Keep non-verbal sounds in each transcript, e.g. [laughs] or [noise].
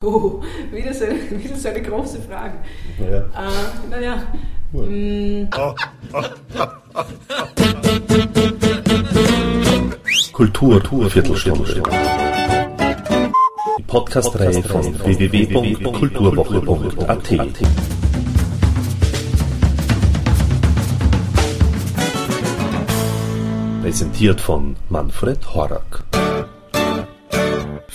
[laughs] Oh, wieder so, [laughs] wieder so eine große Frage. Naja. Äh, naja. Ja. Mm. Kultur, Kultur Viertelstunde. Die Podcast-Reihe von www.kulturwoche.at. Präsentiert von Manfred Horak.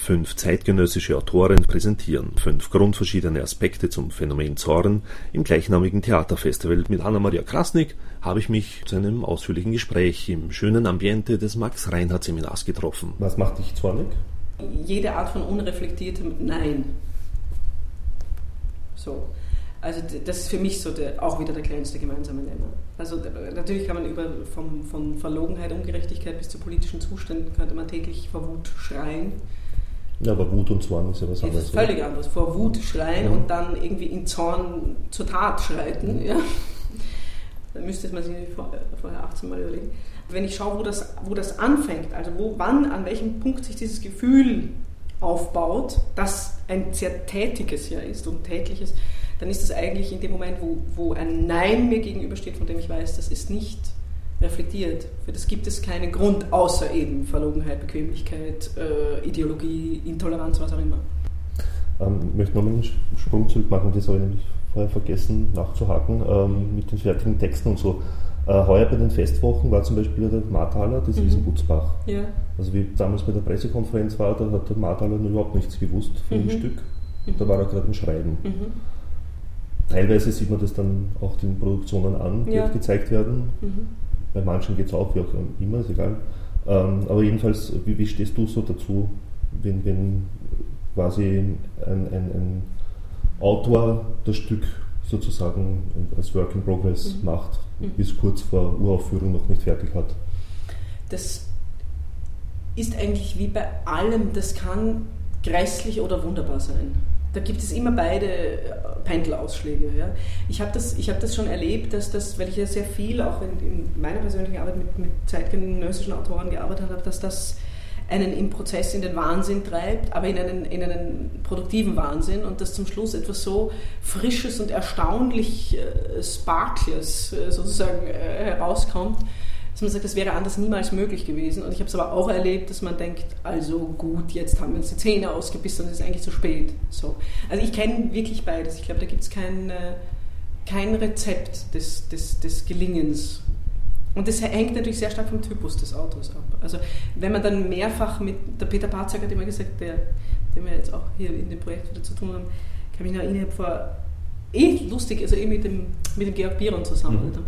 Fünf zeitgenössische Autoren präsentieren fünf grundverschiedene Aspekte zum Phänomen Zorn im gleichnamigen Theaterfestival. Mit Anna-Maria Krasnik habe ich mich zu einem ausführlichen Gespräch im schönen Ambiente des Max-Reinhardt-Seminars getroffen. Was macht dich zornig? Jede Art von unreflektiertem Nein. So. Also das ist für mich so der, auch wieder der kleinste gemeinsame Nenner. Also natürlich kann man über vom, von Verlogenheit, Ungerechtigkeit bis zu politischen Zuständen könnte man täglich vor Wut schreien. Ja, aber Wut und Zorn ist ja was anderes. Das ist völlig anderes. Vor Wut schreien ja. und dann irgendwie in Zorn zur Tat schreiten. Ja. Da müsste man sich vorher 18 Mal überlegen. Wenn ich schaue, wo das, wo das anfängt, also wo, wann, an welchem Punkt sich dieses Gefühl aufbaut, das ein sehr tätiges ja ist und tätliches, dann ist das eigentlich in dem Moment, wo, wo ein Nein mir gegenübersteht, von dem ich weiß, das ist nicht reflektiert. Für das gibt es keinen Grund, außer eben Verlogenheit, Bequemlichkeit, äh, Ideologie, Intoleranz, was auch immer. Ähm, ich möchte nochmal einen Sprung zurück machen, das habe ich nämlich vorher vergessen nachzuhaken, ähm, mit den fertigen Texten und so. Äh, heuer bei den Festwochen war zum Beispiel der Marthaler, das mhm. Wiesenbutzbach. Ja. Also wie damals bei der Pressekonferenz war, da hat der Marthaler noch überhaupt nichts gewusst von mhm. dem Stück. Und da war er gerade im Schreiben. Mhm. Teilweise sieht man das dann auch den Produktionen an, die ja. gezeigt werden. Mhm. Bei manchen geht es auch, wie auch immer, ist egal. Ähm, aber jedenfalls, wie, wie, stehst du so dazu, wenn, wenn quasi ein, ein, ein Autor das Stück sozusagen als Work in Progress mhm. macht, mhm. bis kurz vor Uraufführung noch nicht fertig hat? Das ist eigentlich wie bei allem, das kann grässlich oder wunderbar sein da gibt es immer beide äh, Pendelausschläge. Ja. Ich habe das, hab das schon erlebt, dass das, weil ich ja sehr viel auch in, in meiner persönlichen Arbeit mit, mit zeitgenössischen Autoren gearbeitet habe, dass das einen im Prozess in den Wahnsinn treibt, aber in einen, in einen produktiven Wahnsinn und dass zum Schluss etwas so Frisches und erstaunlich äh, Sparkles äh, sozusagen äh, herauskommt, dass man sagt, das wäre anders niemals möglich gewesen. Und ich habe es aber auch erlebt, dass man denkt, also gut, jetzt haben wir uns die Zähne ausgebissen und es ist eigentlich zu spät. So. Also ich kenne wirklich beides. Ich glaube, da gibt es kein, äh, kein Rezept des, des, des Gelingens. Und das hängt natürlich sehr stark vom Typus des Autos ab. Also wenn man dann mehrfach mit, der Peter Barzak hat immer gesagt, der, den wir jetzt auch hier in dem Projekt wieder zu tun haben, kann mich noch erinnern, vor eh lustig, also eh mit dem, mit dem Georg Biron zusammen. Mhm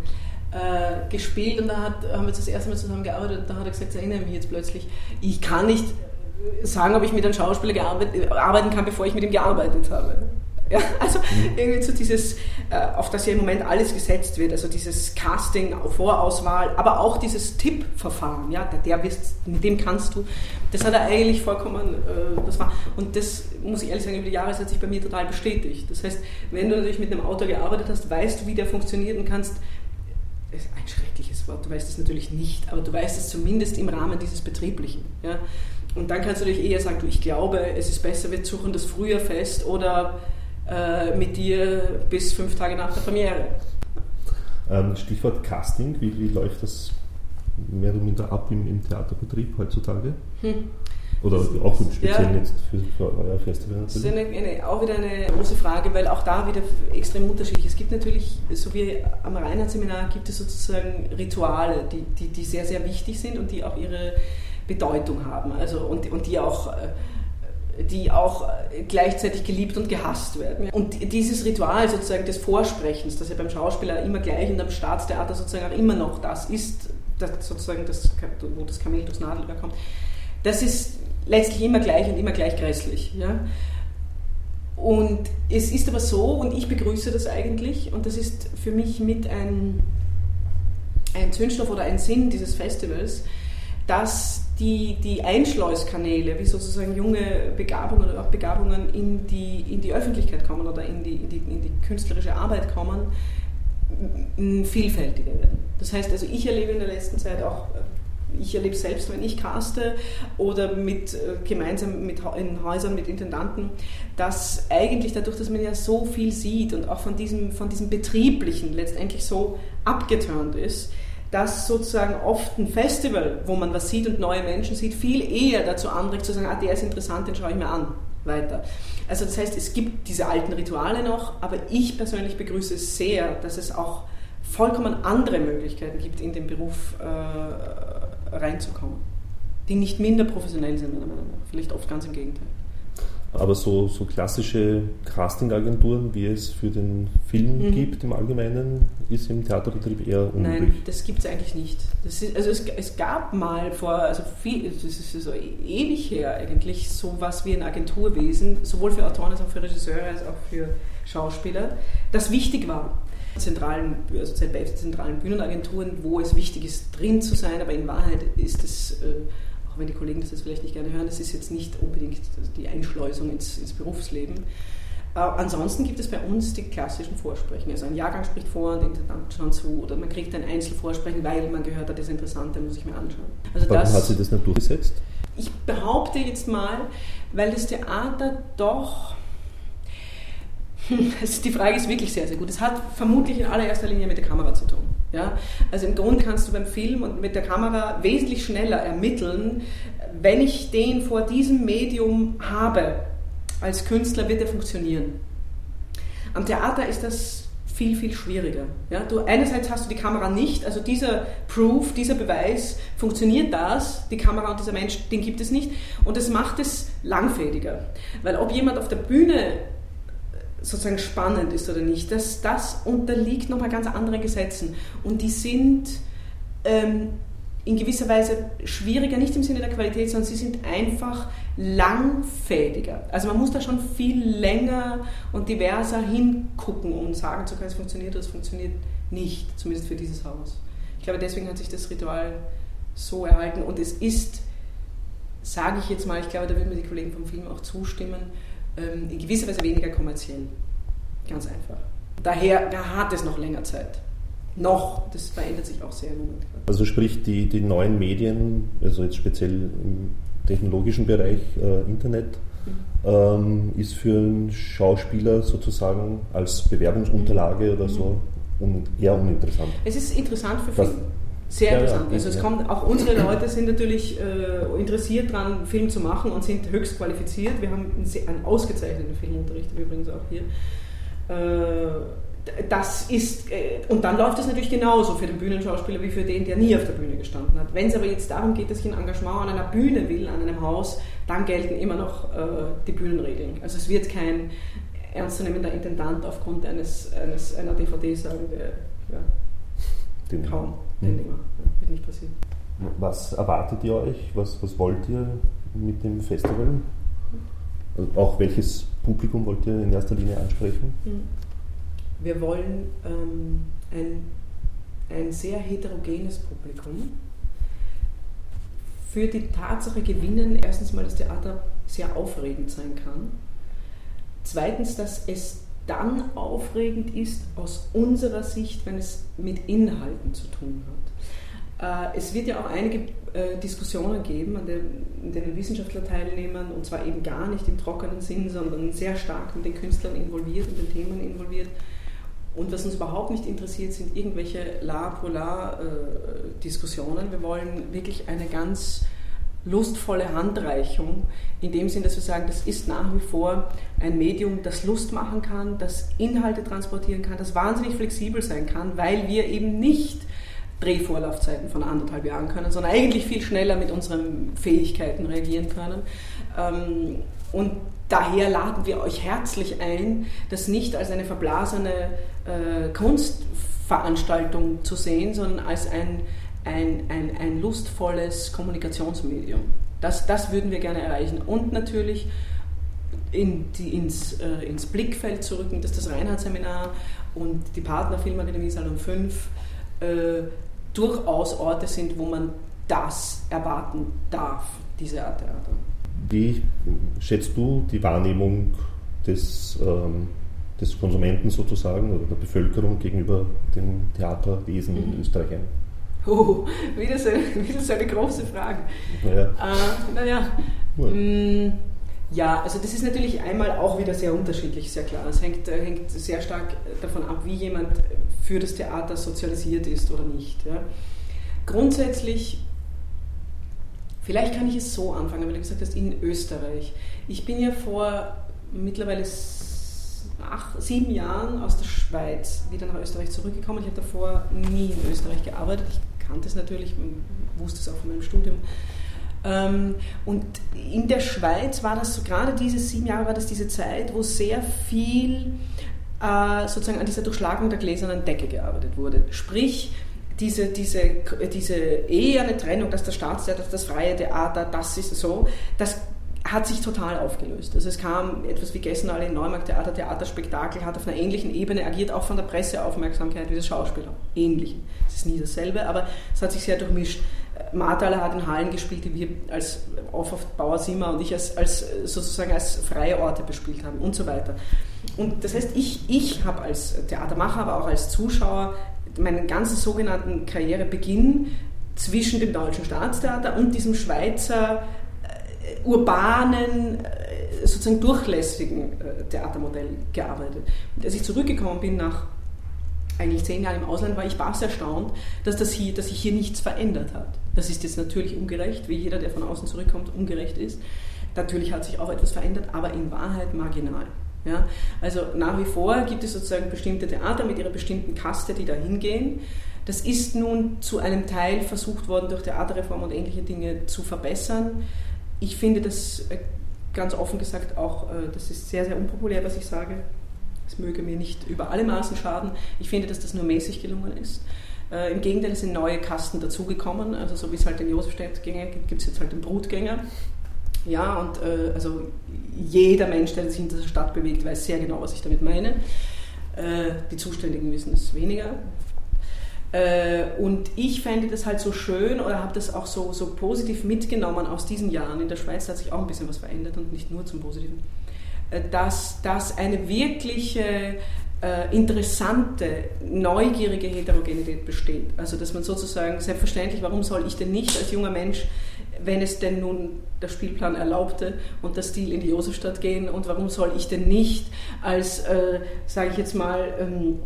äh, gespielt und da hat, haben wir das erste Mal zusammen gearbeitet und da hat er gesagt, ich erinnere mich jetzt plötzlich, ich kann nicht sagen, ob ich mit einem Schauspieler arbeiten kann, bevor ich mit ihm gearbeitet habe. Ja, [laughs] also mhm. irgendwie so dieses, äh, auf das ja im Moment alles gesetzt wird, also dieses Casting, Vorauswahl, aber auch dieses Tippverfahren, ja, der, wirst, mit dem kannst du, das hat er eigentlich vollkommen, äh, das war, und das muss ich ehrlich sagen, über die Jahre hat sich bei mir total bestätigt. Das heißt, wenn du natürlich mit einem Autor gearbeitet hast, weißt du, wie der funktioniert und kannst ist ein schreckliches Wort, du weißt es natürlich nicht, aber du weißt es zumindest im Rahmen dieses Betrieblichen. Ja? Und dann kannst du natürlich eher sagen, du, ich glaube, es ist besser, wir suchen das früher fest oder äh, mit dir bis fünf Tage nach der Premiere. Ähm, Stichwort Casting, wie, wie läuft das mehr oder minder ab im, im Theaterbetrieb heutzutage? Hm. Oder auch speziell ja. jetzt für, für, euer Festival natürlich? Das ist eine, eine, auch wieder eine große Frage, weil auch da wieder extrem unterschiedlich. Es gibt natürlich, so wie am Reinhardt-Seminar, gibt es sozusagen Rituale, die, die, die, sehr, sehr wichtig sind und die auch ihre Bedeutung haben. Also, und, und die auch die auch gleichzeitig geliebt und gehasst werden. Und dieses Ritual sozusagen des Vorsprechens, das ja beim Schauspieler immer gleich und am Staatstheater sozusagen auch immer noch das ist, das sozusagen das, wo das Kamel durchs Nadelöhr kommt, das ist letztlich immer gleich und immer gleich grässlich. Ja? Und es ist aber so, und ich begrüße das eigentlich, und das ist für mich mit ein, ein Zündstoff oder ein Sinn dieses Festivals, dass die, die Einschleuskanäle, wie sozusagen junge Begabungen oder auch Begabungen in die, in die Öffentlichkeit kommen oder in die, in, die, in die künstlerische Arbeit kommen, vielfältiger werden. Das heißt, also ich erlebe in der letzten Zeit auch ich erlebe selbst, wenn ich caste oder mit, äh, gemeinsam mit, in Häusern mit Intendanten, dass eigentlich dadurch, dass man ja so viel sieht und auch von diesem, von diesem Betrieblichen letztendlich so abgeturnt ist, dass sozusagen oft ein Festival, wo man was sieht und neue Menschen sieht, viel eher dazu anregt zu sagen, ah, der ist interessant, den schaue ich mir an, weiter. Also das heißt, es gibt diese alten Rituale noch, aber ich persönlich begrüße es sehr, dass es auch vollkommen andere Möglichkeiten gibt, in den Beruf äh, reinzukommen, die nicht minder professionell sind, meiner Meinung nach. Vielleicht oft ganz im Gegenteil. Aber so, so klassische Castingagenturen, wie es für den Film mhm. gibt im Allgemeinen, ist im Theaterbetrieb eher unüblich. Nein, das gibt es eigentlich nicht. Ist, also es, es, gab mal vor, also viel, das ist so ewig her eigentlich, so was wie ein Agenturwesen, sowohl für Autoren als auch für Regisseure als auch für Schauspieler, das wichtig war zentralen, also zentralen Bühnenagenturen, wo es wichtig ist, drin zu sein, aber in Wahrheit ist es äh, auch wenn die Kollegen das jetzt vielleicht nicht gerne hören, das ist jetzt nicht unbedingt die Einschleusung ins, ins Berufsleben. Äh, ansonsten gibt es bei uns die klassischen Vorsprechen. Also ein Jahrgang spricht vor und Intendant schaut zu oder man kriegt ein Einzelvorsprechen, weil man gehört hat, das ist interessant, da muss ich mir anschauen. Also Warum das, hat sich das nicht durchgesetzt? Ich behaupte jetzt mal, weil das Theater doch [laughs] die Frage ist wirklich sehr, sehr gut. Es hat vermutlich in allererster Linie mit der Kamera zu tun. Ja? Also im Grunde kannst du beim Film und mit der Kamera wesentlich schneller ermitteln, wenn ich den vor diesem Medium habe, als Künstler wird er funktionieren. Am Theater ist das viel, viel schwieriger. Ja, du, einerseits hast du die Kamera nicht, also dieser Proof, dieser Beweis, funktioniert das, die Kamera und dieser Mensch, den gibt es nicht. Und das macht es langfädiger. Weil ob jemand auf der Bühne sozusagen spannend ist oder nicht, das, das unterliegt nochmal ganz anderen Gesetzen. Und die sind ähm, in gewisser Weise schwieriger, nicht im Sinne der Qualität, sondern sie sind einfach langfädiger. Also man muss da schon viel länger und diverser hingucken, um sagen zu können, es funktioniert oder es funktioniert nicht, zumindest für dieses Haus. Ich glaube, deswegen hat sich das Ritual so erhalten und es ist, sage ich jetzt mal, ich glaube, da würden mir die Kollegen vom Film auch zustimmen, in gewisser Weise weniger kommerziell. Ganz einfach. Daher da hat es noch länger Zeit. Noch, das verändert sich auch sehr im Moment. Also sprich, die, die neuen Medien, also jetzt speziell im technologischen Bereich, äh, Internet, mhm. ähm, ist für einen Schauspieler sozusagen als Bewerbungsunterlage mhm. oder so un, eher uninteressant. Es ist interessant für Film. Sehr interessant. Ja, also es kommt, auch unsere Leute sind natürlich äh, interessiert daran, Film zu machen und sind höchst qualifiziert. Wir haben einen, sehr, einen ausgezeichneten Filmunterricht übrigens auch hier. Äh, das ist, äh, und dann läuft es natürlich genauso für den Bühnenschauspieler wie für den, der nie auf der Bühne gestanden hat. Wenn es aber jetzt darum geht, dass ich ein Engagement an einer Bühne will, an einem Haus, dann gelten immer noch äh, die Bühnenregeln. Also es wird kein ernstzunehmender Intendant aufgrund eines, eines, einer DVD sagen, ja, den kaum Teilnehmer. Mhm. Wird nicht passieren. Was erwartet ihr euch? Was, was wollt ihr mit dem Festival? Also auch welches Publikum wollt ihr in erster Linie ansprechen? Mhm. Wir wollen ähm, ein, ein sehr heterogenes Publikum für die Tatsache gewinnen, erstens mal, dass Theater sehr aufregend sein kann. Zweitens, dass es dann aufregend ist aus unserer Sicht, wenn es mit Inhalten zu tun hat. Äh, es wird ja auch einige äh, Diskussionen geben, an denen Wissenschaftler teilnehmen, und zwar eben gar nicht im trockenen Sinn, sondern sehr stark mit den Künstlern involviert und den Themen involviert. Und was uns überhaupt nicht interessiert, sind irgendwelche La-Polar-Diskussionen. Äh, Wir wollen wirklich eine ganz lustvolle Handreichung, in dem Sinn, dass wir sagen, das ist nach wie vor ein Medium, das Lust machen kann, das Inhalte transportieren kann, das wahnsinnig flexibel sein kann, weil wir eben nicht Drehvorlaufzeiten von anderthalb Jahren können, sondern eigentlich viel schneller mit unseren Fähigkeiten reagieren können. Ähm, und daher laden wir euch herzlich ein, das nicht als eine verblasene äh, Kunstveranstaltung zu sehen, sondern als ein ein, ein, ein lustvolles Kommunikationsmedium. Das, das würden wir gerne erreichen. Und natürlich in die, ins, äh, ins Blickfeld zu rücken, dass das Reinhardt-Seminar und die Partner Filmakademie Salon 5 äh, durchaus Orte sind, wo man das erwarten darf, diese Art Theater. Wie schätzt du die Wahrnehmung des, ähm, des Konsumenten sozusagen oder der Bevölkerung gegenüber dem Theaterwesen mhm. in Österreich ein? [laughs] Oh, wieder so, [laughs] wieder so eine große Frage. Naja. Äh, naja. Ja. Mm, ja, also das ist natürlich einmal auch wieder sehr unterschiedlich, sehr klar. Es hängt, äh, hängt sehr stark davon ab, wie jemand für das Theater sozialisiert ist oder nicht. Ja. Grundsätzlich, vielleicht kann ich es so anfangen, weil du gesagt hast, in Österreich. Ich bin ja vor mittlerweile acht, sieben Jahren aus der Schweiz wieder nach Österreich zurückgekommen. Ich habe davor nie in Österreich gearbeitet. Ich kannte es natürlich, wusste es auch von meinem Studium. Ähm, und in der Schweiz war das gerade diese sieben Jahre war das diese Zeit, wo sehr viel äh, sozusagen an dieser Durchschlagung der gläsernen Decke gearbeitet wurde. Sprich, diese, diese, diese eher eine Trennung, dass das Staatstheater, das freie Theater, das ist so, das hat sich total aufgelöst. Also es kam etwas wie gestern alle in Neumarkt Theater, Theaterspektakel, hat auf einer ähnlichen Ebene agiert, auch von der Presseaufmerksamkeit wie das Schauspiel. Ähnlich. Es ist nie dasselbe, aber es hat sich sehr durchmischt. Marthaler hat in Hallen gespielt, die wir als auf Bauer Simmer und ich als, als sozusagen als freie Orte bespielt haben und so weiter. Und das heißt, ich, ich habe als Theatermacher, aber auch als Zuschauer meinen ganzen sogenannten Karrierebeginn zwischen dem Deutschen Staatstheater und diesem Schweizer urbanen, äh, sozusagen durchlässigen äh, Theatermodell gearbeitet. Und als ich zurückgekommen bin nach eigentlich zehn Jahren im Ausland war, ich war erstaunt, dass, das hier, dass sich hier nichts verändert hat. Das ist jetzt natürlich ungerecht, wie jeder, der von außen zurückkommt, ungerecht ist. Natürlich hat sich auch etwas verändert, aber in Wahrheit marginal. Ja? Also nach wie vor gibt es sozusagen bestimmte Theater mit ihrer bestimmten Kaste, die da hingehen. Das ist nun zu einem Teil versucht worden, durch Theaterreform und ähnliche Dinge zu verbessern. Ich finde das äh, ganz offen gesagt auch, äh, das ist sehr, sehr unpopulär, was ich sage. Es möge mir nicht über alle Maßen schaden. Ich finde, dass das nur mäßig gelungen ist. Äh, Im Gegenteil, es sind neue Kasten dazugekommen. Also so wie es halt den Josefstädtgänger gibt, gibt es jetzt halt den Brutgänger. Ja, und äh, also jeder Mensch, der sich in dieser Stadt bewegt, weiß sehr genau, was ich damit meine. Äh, die Zuständigen wissen es weniger. Äh, und ich fände das halt so schön oder habe das auch so, so positiv mitgenommen aus diesen Jahren. In der Schweiz hat sich auch ein bisschen was verändert und nicht nur zum Positiven. Äh, dass, dass eine wirkliche äh, interessante, neugierige Heterogenität besteht. Also dass man sozusagen, selbstverständlich, warum soll ich denn nicht als junger Mensch, wenn es denn nun der Spielplan erlaubte und der Stil in die Josefstadt gehen und warum soll ich denn nicht als, äh, sage ich jetzt mal, ähm,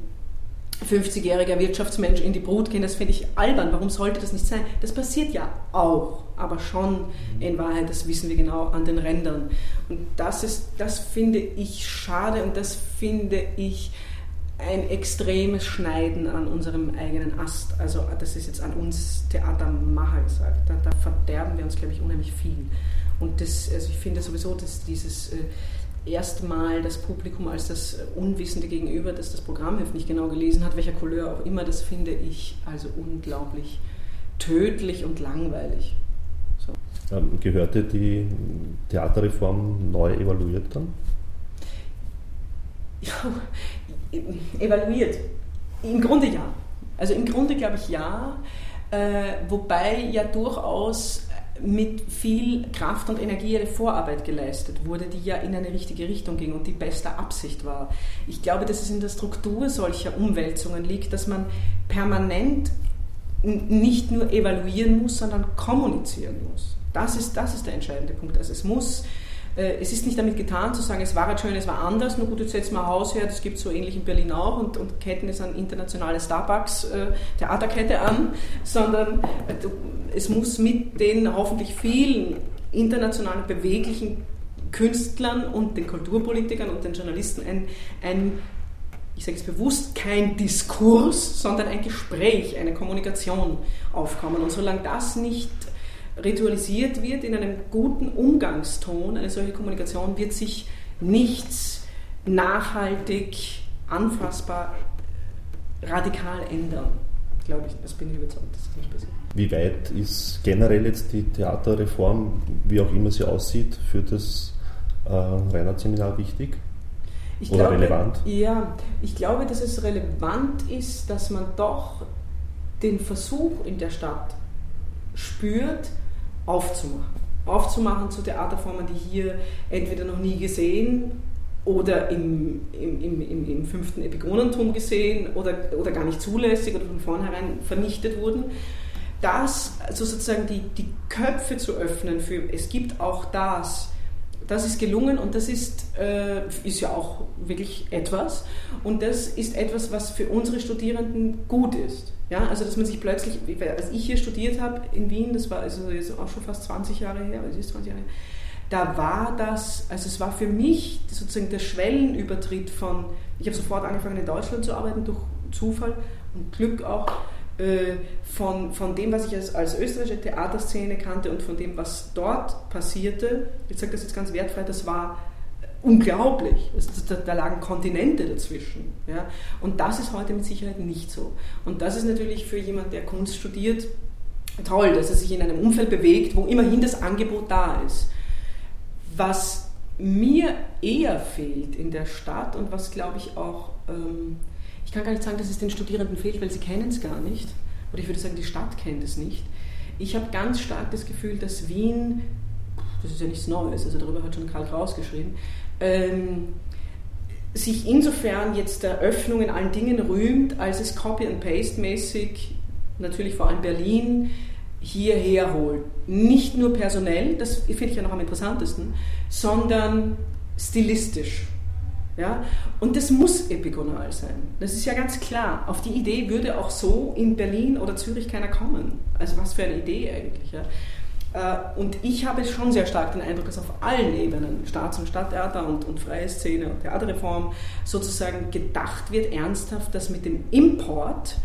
50-jähriger Wirtschaftsmensch in die Brut gehen, das finde ich albern. Warum sollte das nicht sein? Das passiert ja auch, aber schon in Wahrheit, das wissen wir genau, an den Rändern. Und das, ist, das finde ich schade und das finde ich ein extremes Schneiden an unserem eigenen Ast. Also das ist jetzt an uns Theatermacher gesagt. Da, da verderben wir uns, glaube ich, unheimlich viel. Und das, also ich finde sowieso, dass dieses... Erstmal das Publikum als das Unwissende gegenüber, das das Programmheft nicht genau gelesen hat, welcher Couleur auch immer, das finde ich also unglaublich tödlich und langweilig. So. Ähm, gehörte die Theaterreform neu evaluiert dann? Ja, [laughs] evaluiert. Im Grunde ja. Also im Grunde glaube ich ja, äh, wobei ja durchaus mit viel Kraft und Energie eine Vorarbeit geleistet wurde, die ja in eine richtige Richtung ging und die beste Absicht war. Ich glaube, dass es in der Struktur solcher Umwälzungen liegt, dass man permanent nicht nur evaluieren muss, sondern kommunizieren muss. Das ist, das ist der entscheidende Punkt. Also es muss es ist nicht damit getan zu sagen, es war halt schön, es war anders, nur gut, jetzt setzen wir Haus her, das gibt es so ähnlich in Berlin auch und, und ketten es an internationale Starbucks-Theaterkette äh, an, sondern äh, es muss mit den hoffentlich vielen internationalen beweglichen Künstlern und den Kulturpolitikern und den Journalisten ein, ein ich sage es bewusst, kein Diskurs, sondern ein Gespräch, eine Kommunikation aufkommen. Und solange das nicht ritualisiert wird in einem guten Umgangston, eine solche Kommunikation, wird sich nichts nachhaltig, anfassbar, radikal ändern. Glaube ich, das bin ich überzeugt, dass das nicht passiert. Wie weit ist generell jetzt die Theaterreform, wie auch immer sie aussieht, für das äh, Reinhardt-Seminar wichtig? Ich Oder glaube, relevant? Ja, ich glaube, dass es relevant ist, dass man doch den Versuch in der Stadt spürt, aufzumachen. Aufzumachen zu Theaterformen, die hier entweder noch nie gesehen oder im, im, im, im, fünften Epigonentum gesehen oder, oder gar nicht zulässig oder von vornherein vernichtet wurden. das, also sozusagen die, die Köpfe zu öffnen für, es gibt auch das, das ist gelungen und das ist, äh, ist ja auch wirklich etwas. Und das ist etwas, was für unsere Studierenden gut ist. Ja, also dass man sich plötzlich, als ich hier studiert habe in Wien, das war also jetzt auch schon fast 20 Jahre her, also ist 20 Jahre her, da war das, also es war für mich sozusagen der Schwellenübertritt von, ich habe sofort angefangen in Deutschland zu arbeiten durch Zufall und Glück auch, von, von dem, was ich als, als österreichische Theaterszene kannte und von dem, was dort passierte, ich sage das jetzt ganz wertfrei, das war unglaublich. Da, da, lagen Kontinente dazwischen. Ja? Und das ist heute mit Sicherheit nicht so. Und das ist natürlich für jemanden, der Kunst studiert, toll, dass er sich in einem Umfeld bewegt, wo immerhin das Angebot da ist. Was mir eher fehlt in der Stadt und was, glaube ich, auch ähm, ich kann gar nicht sagen, dass es den Studierenden fehlt, weil sie kennen es gar nicht. Oder ich würde sagen, die Stadt kennt es nicht. Ich habe ganz stark das Gefühl, dass Wien, das ist ja nichts Neues, also darüber hat schon Karl Kraus geschrieben, ähm, sich insofern jetzt der Öffnung in allen Dingen rühmt, als es Copy-and-Paste-mäßig, natürlich vor allem Berlin, hierher holt. Nicht nur personell, das finde ich ja noch am interessantesten, sondern stilistisch. Ja? Und das muss epigonal sein. Das ist ja ganz klar. Auf die Idee würde auch so in Berlin oder Zürich keiner kommen. Also was für eine Idee eigentlich. Ja? Äh, und ich habe schon sehr stark den Eindruck, dass auf allen Ebenen, Staats- und Stadttheater und, und freie Szene und Theaterreform, sozusagen gedacht wird ernsthaft, dass mit dem Import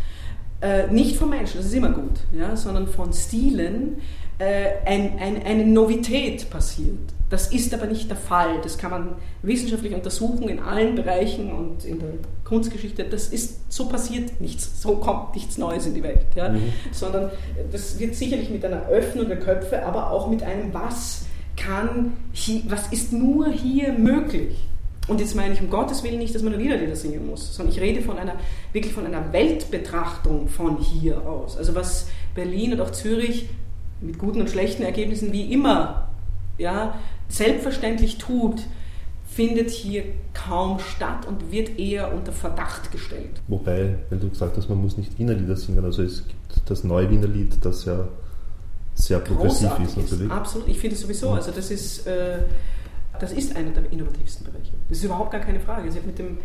äh, nicht von Menschen, das ist immer gut, ja, sondern von Stilen äh, ein, ein, eine Novität passiert. Das ist aber nicht der Fall. Das kann man wissenschaftlich untersuchen in allen Bereichen und in der Kunstgeschichte. Das ist, so passiert nichts, so kommt nichts Neues in die Welt. Ja? Mhm. Sondern das wird sicherlich mit einer Öffnung der Köpfe, aber auch mit einem Was kann, was ist nur hier möglich. Und jetzt meine ich um Gottes Willen nicht, dass man Liederlieder singen muss, sondern ich rede von einer, wirklich von einer Weltbetrachtung von hier aus. Also was Berlin und auch Zürich mit guten und schlechten Ergebnissen wie immer ja, selbstverständlich tut, findet hier kaum statt und wird eher unter Verdacht gestellt. Wobei, weil du gesagt hast, man muss nicht Wiener Lieder singen, also es gibt das neue Wiener Lied, das ja sehr progressiv ist natürlich. Absolut, ich finde es sowieso, also das ist, äh, das ist einer der innovativsten Bereiche. Das ist überhaupt gar keine Frage. Sie hat mit dem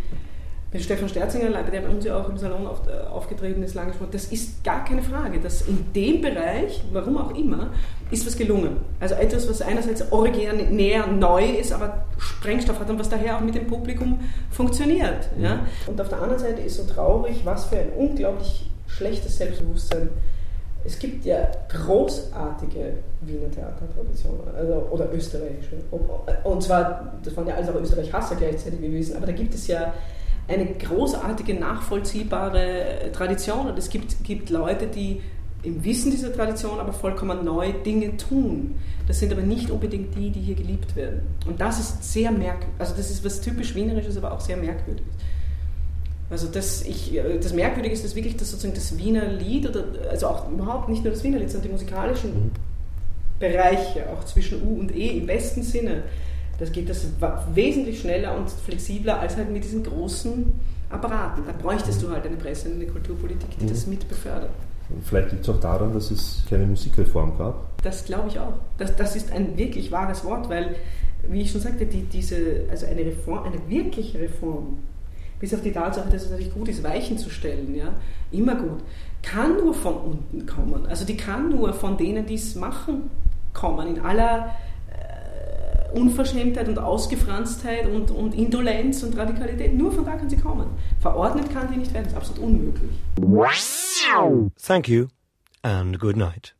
mit Stefan Sterzinger, der bei uns ja auch im Salon auf, äh, aufgetreten ist, lange gesprochen, das ist gar keine Frage, dass in dem Bereich, warum auch immer, ist was gelungen. Also etwas, was einerseits originär neu ist, aber Sprengstoff hat und was daher auch mit dem Publikum funktioniert. Ja? Und auf der anderen Seite ist so traurig, was für ein unglaublich schlechtes Selbstbewusstsein es gibt ja großartige Wiener Theatertraditionen, also, oder österreichische. Und zwar, das waren ja alles auch Österreich-Hasser gleichzeitig, wissen, aber da gibt es ja eine großartige, nachvollziehbare Tradition. Und es gibt, gibt Leute, die im Wissen dieser Tradition aber vollkommen neue Dinge tun. Das sind aber nicht unbedingt die, die hier geliebt werden. Und das ist sehr merkwürdig. Also das ist was typisch Wienerisches, aber auch sehr merkwürdiges. Also das, ich, das Merkwürdige ist dass wirklich das sozusagen das Wiener Lied, oder, also auch überhaupt nicht nur das Wiener Lied, sondern die musikalischen mhm. Bereiche, auch zwischen U und E im besten Sinne, das geht das wesentlich schneller und flexibler als halt mit diesen großen Apparaten. Da bräuchtest du halt eine Presse und eine Kulturpolitik, die mhm. das mit befördert. Vielleicht liegt es auch daran, dass es keine Musikreform gab. Das glaube ich auch. Das, das ist ein wirklich wahres Wort, weil, wie ich schon sagte, die, diese, also eine Reform, eine wirkliche Reform, bis auf die Tatsache, dass es natürlich gut ist, Weichen zu stellen, ja, immer gut, kann nur von unten kommen. Also die kann nur von denen, die es machen, kommen, in aller Unverschämtheit und Ausgefranstheit und, und Indolenz und Radikalität. Nur von da kann sie kommen. Verordnet kann sie nicht werden. Das ist absolut unmöglich. Thank you and good night.